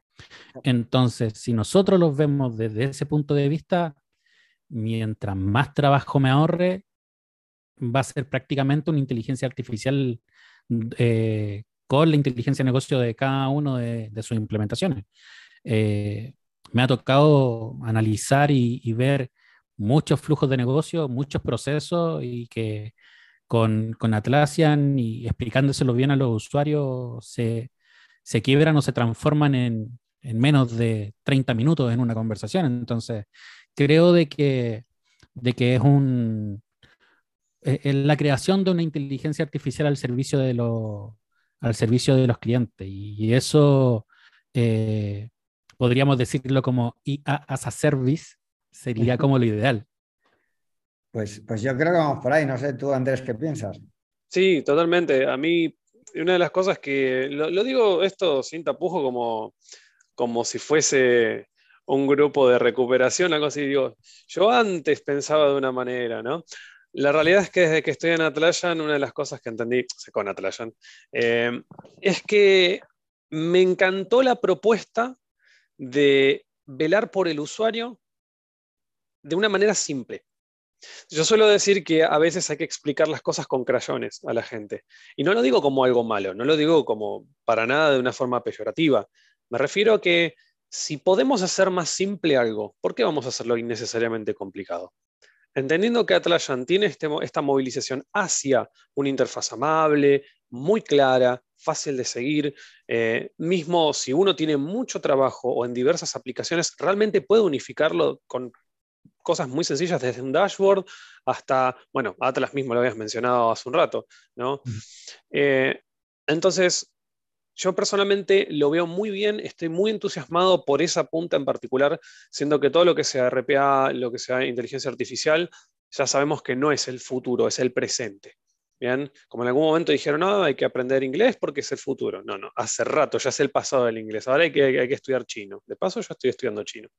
Entonces, si nosotros los vemos desde ese punto de vista, mientras más trabajo me ahorre, va a ser prácticamente una inteligencia artificial eh, con la inteligencia de negocio de cada uno de, sus implementaciones. Eh, me ha tocado analizar y, ver muchos flujos de negocio, muchos procesos y que con, con Atlassian y explicándoselo bien a los usuarios se, se quiebran o se transforman en, en, menos de 30 minutos en una conversación. Entonces, creo de que, de que es un... Eh, la creación de una inteligencia artificial al servicio de los al servicio de los clientes. Y, eso eh, podríamos decirlo como IA as a service, sería como lo ideal. Pues, pues yo creo que vamos por ahí. No sé tú, Andrés, ¿qué piensas? Sí, totalmente. A mí, una de las cosas que, lo, digo esto sin tapujo como, como si fuese un grupo de recuperación, algo así, digo, yo antes pensaba de una manera, ¿no? La realidad es que desde que estoy en Atlassian, una de las cosas que entendí con Atlassian, eh, es que me encantó la propuesta de velar por el usuario de una manera simple. Yo suelo decir que a veces hay que explicar las cosas con crayones a la gente. Y no lo digo como algo malo, no lo digo como para nada de una forma peyorativa. Me refiero a que si podemos hacer más simple algo, ¿por qué vamos a hacerlo innecesariamente complicado? Entendiendo que Atlassian tiene este esta movilización hacia una interfaz amable, muy clara, fácil de seguir, eh, mismo si uno tiene mucho trabajo o en diversas aplicaciones, realmente puede unificarlo con cosas muy sencillas desde un dashboard hasta, bueno, Atlas mismo lo habías mencionado hace un rato, ¿no? Eh, entonces, yo personalmente lo veo muy bien, estoy muy entusiasmado por esa punta en particular, siendo que todo lo que sea RPA, lo que sea inteligencia artificial, ya sabemos que no es el futuro, es el presente. Bien, como en algún momento dijeron, no, hay que aprender inglés porque es el futuro. No, no, hace rato, ya es el pasado del inglés. Ahora hay que, hay que estudiar chino. De paso, yo estoy estudiando chino.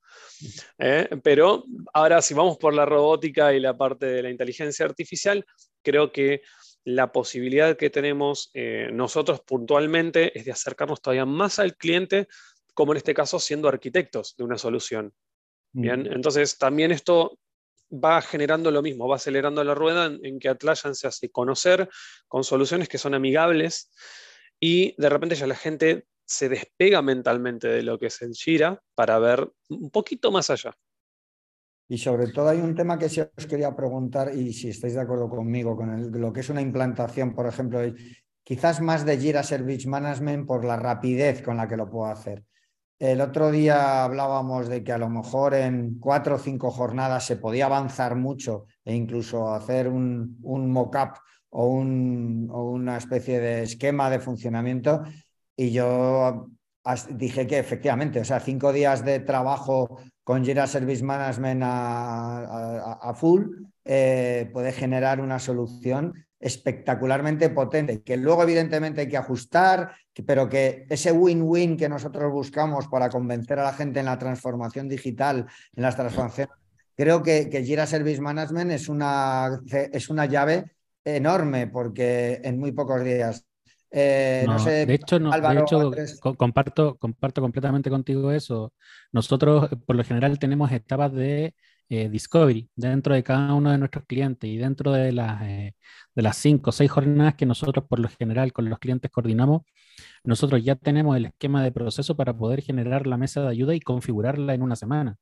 ¿Eh? Pero ahora, si vamos por la robótica y la parte de la inteligencia artificial, creo que la posibilidad que tenemos eh, nosotros puntualmente es de acercarnos todavía más al cliente, como en este caso siendo arquitectos de una solución. Bien, entonces también esto va generando lo mismo, va acelerando la rueda en, que Atlassian se hace conocer con soluciones que son amigables y de repente ya la gente se despega mentalmente de lo que es el Jira para ver un poquito más allá. Y sobre todo hay un tema que sí os quería preguntar, y si estáis de acuerdo conmigo, con lo que es una implantación, por ejemplo, quizás más de Jira Service Management por la rapidez con la que lo puedo hacer. El otro día hablábamos de que a lo mejor en cuatro o cinco jornadas se podía avanzar mucho e incluso hacer un, mock-up o una especie de esquema de funcionamiento. Y yo dije que efectivamente, o sea, cinco días de trabajo con Jira Service Management a, full eh, puede generar una solución espectacularmente potente, que luego evidentemente hay que ajustar, pero que ese win-win que nosotros buscamos para convencer a la gente en la transformación digital, en las transformaciones, creo que, que Jira Service Management es una, es una llave enorme porque en muy pocos días. Eh, de hecho, no, de hecho comparto, comparto completamente contigo eso. Nosotros, por lo general, tenemos etapas de eh, discovery dentro de cada uno de nuestros clientes y dentro de las, eh, de las cinco o seis jornadas que nosotros por lo general con los clientes coordinamos, nosotros ya tenemos el esquema de proceso para poder generar la mesa de ayuda y configurarla en una semana,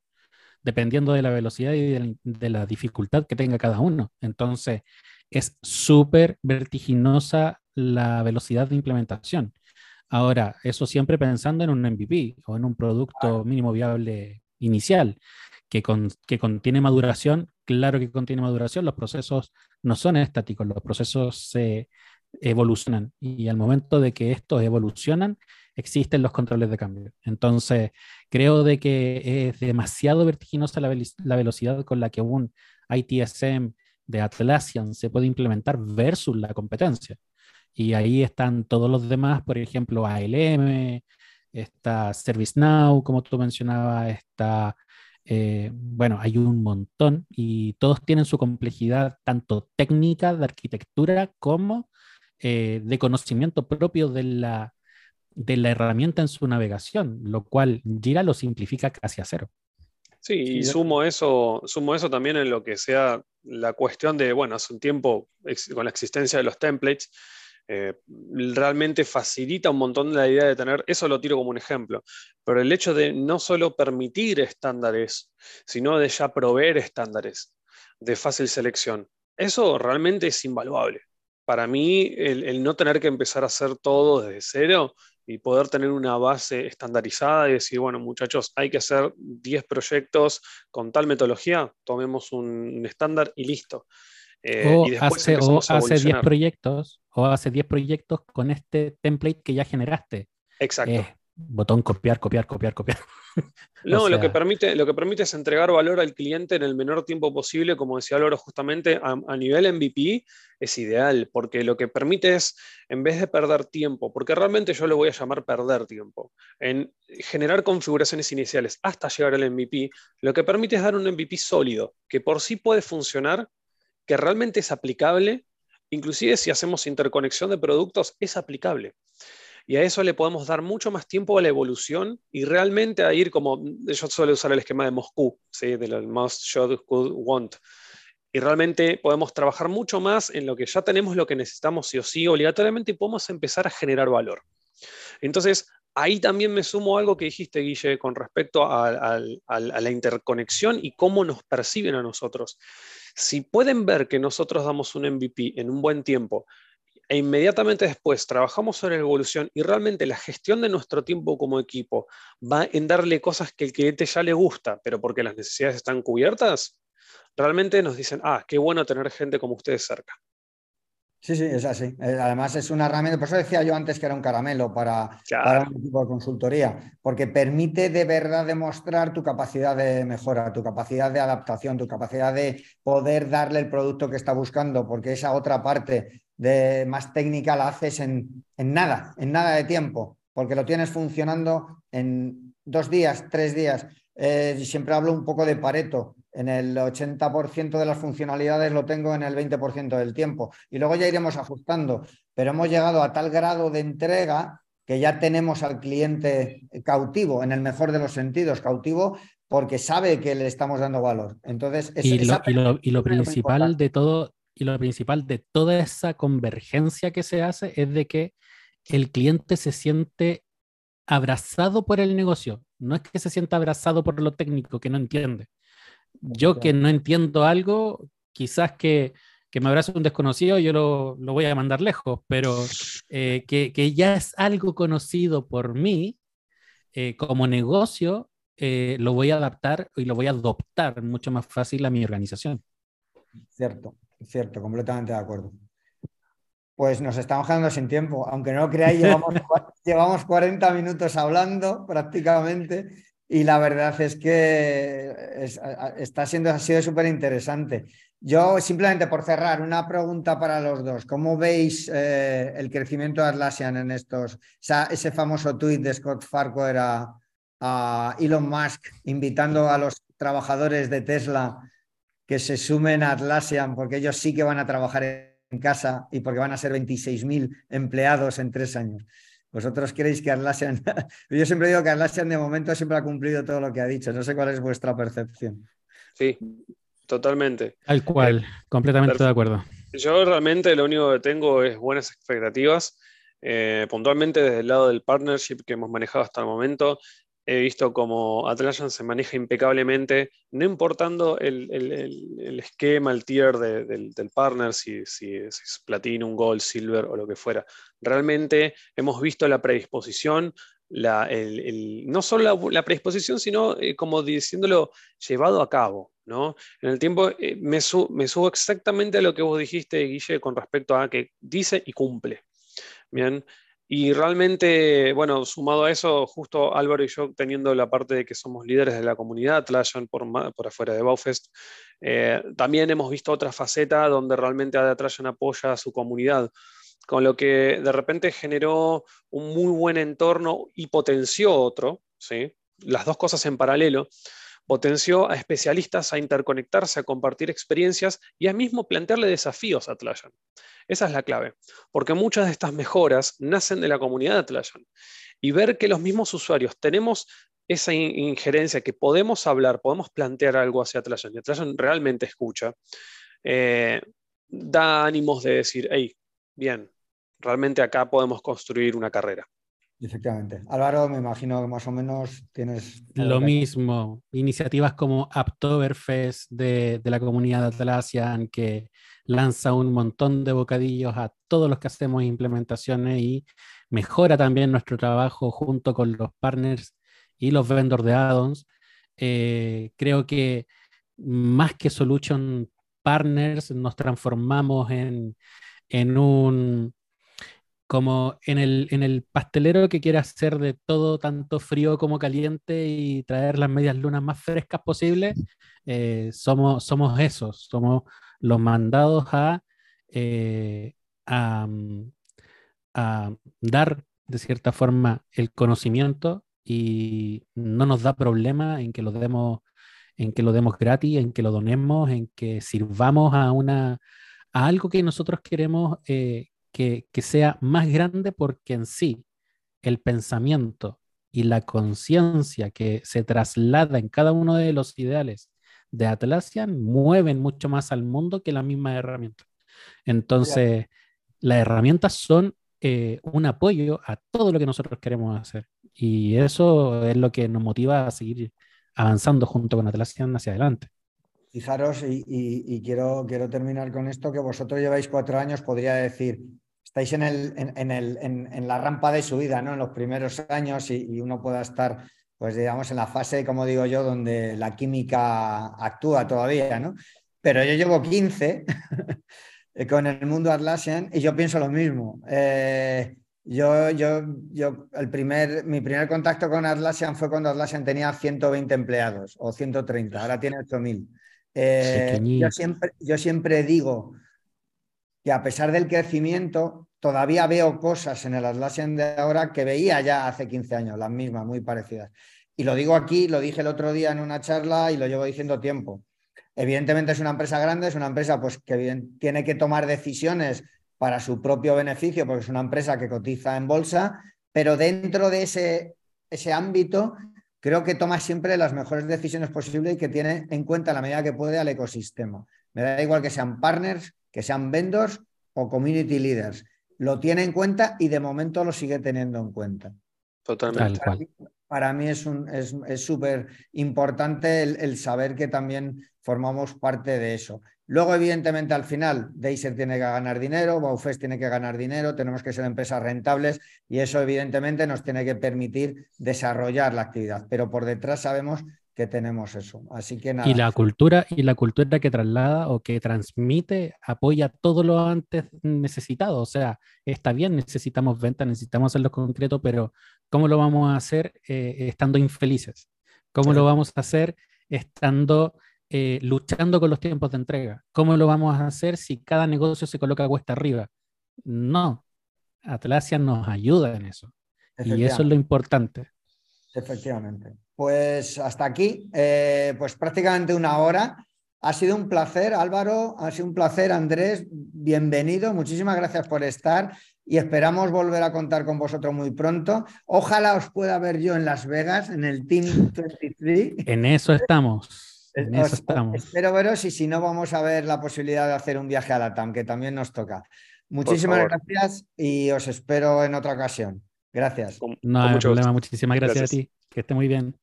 dependiendo de la velocidad y de la, dificultad que tenga cada uno. Entonces, es súper vertiginosa la velocidad de implementación. Ahora, eso siempre pensando en un MVP o en un producto mínimo viable inicial que, que contiene maduración, claro que contiene maduración, los procesos no son estáticos, los procesos se evolucionan y al momento de que estos evolucionan, existen los controles de cambio. Entonces, creo de que es demasiado vertiginosa la, la velocidad con la que un ITSM de Atlassian se puede implementar versus la competencia. Y ahí están todos los demás, por ejemplo, ALM, está ServiceNow, como tú mencionabas, está eh, bueno, hay un montón y todos tienen su complejidad tanto técnica de arquitectura como eh, de conocimiento propio de la, de la herramienta en su navegación, lo cual Jira lo simplifica casi a cero. Sí, y sumo eso, sumo eso también en lo que sea la cuestión de, bueno, hace un tiempo con la existencia de los templates, eh, realmente facilita un montón la idea de tener, eso lo tiro como un ejemplo, pero el hecho de no solo permitir estándares, sino de ya proveer estándares de fácil selección, eso realmente es invaluable. Para mí, el, no tener que empezar a hacer todo desde cero y poder tener una base estandarizada y decir, bueno, muchachos, hay que hacer 10 proyectos con tal metodología, tomemos un estándar y listo. Eh, o hace, o hace 10 proyectos, o hace 10 proyectos con este template que ya generaste. Exacto. Eh, botón copiar, copiar, copiar, copiar. No, lo, que permite, lo que permite es entregar valor al cliente en el menor tiempo posible, como decía Loro, justamente a, nivel MVP es ideal, porque lo que permite es, en vez de perder tiempo, porque realmente yo lo voy a llamar perder tiempo, en generar configuraciones iniciales hasta llegar al MVP, lo que permite es dar un MVP sólido, que por sí puede funcionar que realmente es aplicable, inclusive si hacemos interconexión de productos, es aplicable. Y a eso le podemos dar mucho más tiempo a la evolución y realmente a ir como, yo suelo usar el esquema de Moscú, ¿sí? del must, should, could, want. Y realmente podemos trabajar mucho más en lo que ya tenemos, lo que necesitamos sí o sí, obligatoriamente, y podemos empezar a generar valor. Entonces, ahí también me sumo algo que dijiste, Guille, con respecto a la interconexión y cómo nos perciben a nosotros. Si pueden ver que nosotros damos un MVP en un buen tiempo e inmediatamente después trabajamos sobre la evolución y realmente la gestión de nuestro tiempo como equipo va en darle cosas que el cliente ya le gusta, pero porque las necesidades están cubiertas, realmente nos dicen, ah, qué bueno tener gente como ustedes cerca. Sí, sí, es así. Eh, además es una herramienta, por eso decía yo antes que era un caramelo para, un equipo de consultoría, porque permite de verdad demostrar tu capacidad de mejora, tu capacidad de adaptación, tu capacidad de poder darle el producto que está buscando, porque esa otra parte de más técnica la haces en, en nada, en nada de tiempo, porque lo tienes funcionando en dos días, tres días. Eh, siempre hablo un poco de Pareto en el 80% de las funcionalidades lo tengo en el 20% del tiempo. Y luego ya iremos ajustando. Pero hemos llegado a tal grado de entrega que ya tenemos al cliente cautivo, en el mejor de los sentidos, cautivo porque sabe que le estamos dando valor. Entonces, y, lo, principal de todo, y lo principal de toda esa convergencia que se hace es de que el cliente se siente abrazado por el negocio. No es que se sienta abrazado por lo técnico, que no entiende. Yo que no entiendo algo, quizás que, que me abrace un desconocido, yo lo, lo, voy a mandar lejos, pero eh, que, que, ya es algo conocido por mí eh, como negocio, eh, lo voy a adaptar y lo voy a adoptar mucho más fácil a mi organización. Cierto, cierto, completamente de acuerdo. Pues nos estamos quedando sin tiempo, aunque no lo creáis, llevamos, llevamos 40 minutos hablando prácticamente y la verdad es que está siendo, ha sido súper interesante. Yo simplemente por cerrar, una pregunta para los dos. ¿Cómo veis eh, el crecimiento de Atlassian en estos, ese famoso tuit de Scott Farquhar a, a Elon Musk invitando a los trabajadores de Tesla que se sumen a Atlassian porque ellos sí que van a trabajar en casa y porque van a ser 26.000 empleados en tres años. ¿Vosotros creéis que Atlassian... Yo siempre digo que Atlassian de momento siempre ha cumplido todo lo que ha dicho. No sé cuál es vuestra percepción. Sí, totalmente. Al cual, completamente de acuerdo. Yo realmente lo único que tengo es buenas expectativas. Eh, puntualmente desde el lado del partnership que hemos manejado hasta el momento, he visto como Atlassian se maneja impecablemente, no importando el, esquema, el tier del, partner, si, si, es Platinum, Gold, Silver o lo que fuera. Realmente hemos visto la predisposición, la, no solo la, predisposición, sino eh, como diciéndolo, llevado a cabo. ¿no? En el tiempo eh, me, me subo exactamente a lo que vos dijiste, Guille, con respecto a que dice y cumple. Bien, y realmente, bueno, sumado a eso, justo Álvaro y yo teniendo la parte de que somos líderes de la comunidad Atlassian por, por afuera de Baufest, eh, también hemos visto otra faceta donde realmente Atlassian apoya a su comunidad, con lo que de repente generó un muy buen entorno y potenció otro, ¿sí? las dos cosas en paralelo, potenció a especialistas a interconectarse, a compartir experiencias y a mismo plantearle desafíos a Atlassian. Esa es la clave, porque muchas de estas mejoras nacen de la comunidad de Atlassian. Y ver que los mismos usuarios tenemos esa injerencia, que podemos hablar, podemos plantear algo hacia Atlassian, y Atlassian realmente escucha, eh, da ánimos de decir, hey, bien, realmente acá podemos construir una carrera. Efectivamente. Álvaro, me imagino que más o menos tienes... Lo mismo, iniciativas como Aptoberfest de, de la comunidad Atlassian que lanza un montón de bocadillos a todos los que hacemos implementaciones y mejora también nuestro trabajo junto con los partners y los vendors de add-ons. Eh, creo que más que solution partners nos transformamos en, en un como en el, en el pastelero que quiere hacer de todo tanto frío como caliente y traer las medias lunas más frescas posibles, eh, somos, somos esos, somos los mandados a, eh, mm, a, dar de cierta forma el conocimiento y no nos da problema en que lo demos en que lo demos gratis, en que lo donemos, en que sirvamos a una a algo que nosotros queremos eh, que, sea más grande porque en sí el pensamiento y la conciencia que se traslada en cada uno de los ideales de Atlassian mueven mucho más al mundo que la misma herramienta. Entonces, las herramientas son eh, un apoyo a todo lo que nosotros queremos hacer. Y eso es lo que nos motiva a seguir avanzando junto con Atlassian hacia adelante. Fijaros, y, quiero, quiero terminar con esto, que vosotros lleváis cuatro años, podría decir, estáis en, el, en, el, en, la rampa de subida, ¿no? En los primeros años y, uno pueda estar, pues digamos, en la fase, como digo yo, donde la química actúa todavía, ¿no? Pero yo llevo 15 con el mundo Atlassian y yo pienso lo mismo. Eh, yo, yo, yo, el primer, mi primer contacto con Atlassian fue cuando Atlassian tenía 120 empleados o 130, ahora tiene 8000. Eh, yo, siempre, yo siempre digo, que a pesar del crecimiento, todavía veo cosas en el Atlassian de ahora que veía ya hace 15 años, las mismas, muy parecidas. Y lo digo aquí, lo dije el otro día en una charla y lo llevo diciendo tiempo. Evidentemente es una empresa grande, es una empresa pues, que tiene que tomar decisiones para su propio beneficio, porque es una empresa que cotiza en bolsa, pero dentro de ese, ese ámbito creo que toma siempre las mejores decisiones posibles y que tiene en cuenta la medida que puede al ecosistema. Me da igual que sean partners, que sean vendors o community leaders. Lo tiene en cuenta y de momento lo sigue teniendo en cuenta. Totalmente. Para mí es súper es, importante el, saber que también formamos parte de eso. Luego, evidentemente, al final, Deiser tiene que ganar dinero, Baufest tiene que ganar dinero, tenemos que ser empresas rentables y eso, evidentemente, nos tiene que permitir desarrollar la actividad. Pero por detrás sabemos que tenemos eso. Así que nada. Y la cultura, y la cultura que traslada o que transmite apoya todo lo antes necesitado. O sea, está bien, necesitamos ventas, necesitamos hacerlo concreto, pero ¿cómo lo vamos a hacer eh, estando infelices? ¿Cómo lo vamos a hacer estando eh, luchando con los tiempos de entrega? ¿Cómo lo vamos a hacer si cada negocio se coloca cuesta arriba? No, Atlasia nos ayuda en eso. Y eso es lo importante. Efectivamente. Pues hasta aquí, eh, pues prácticamente una hora. Ha sido un placer, Álvaro, ha sido un placer, Andrés, bienvenido, muchísimas gracias por estar y esperamos volver a contar con vosotros muy pronto. Ojalá os pueda ver yo en Las Vegas, en el Team 23. En eso estamos. En eso estamos. Espero veros y si no, vamos a ver la posibilidad de hacer un viaje a la TAM, que también nos toca. Muchísimas gracias y os espero en otra ocasión. Gracias. no hay problema, muchísimas gracias, a ti. Que esté muy bien.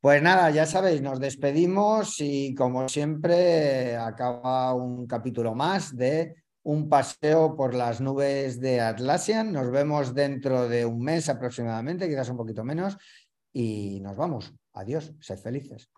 Pues nada, ya sabéis, nos despedimos y como siempre acaba un capítulo más de un paseo por las nubes de Atlassian. Nos vemos dentro de un mes aproximadamente, quizás un poquito menos, y nos vamos. Adiós, sed felices.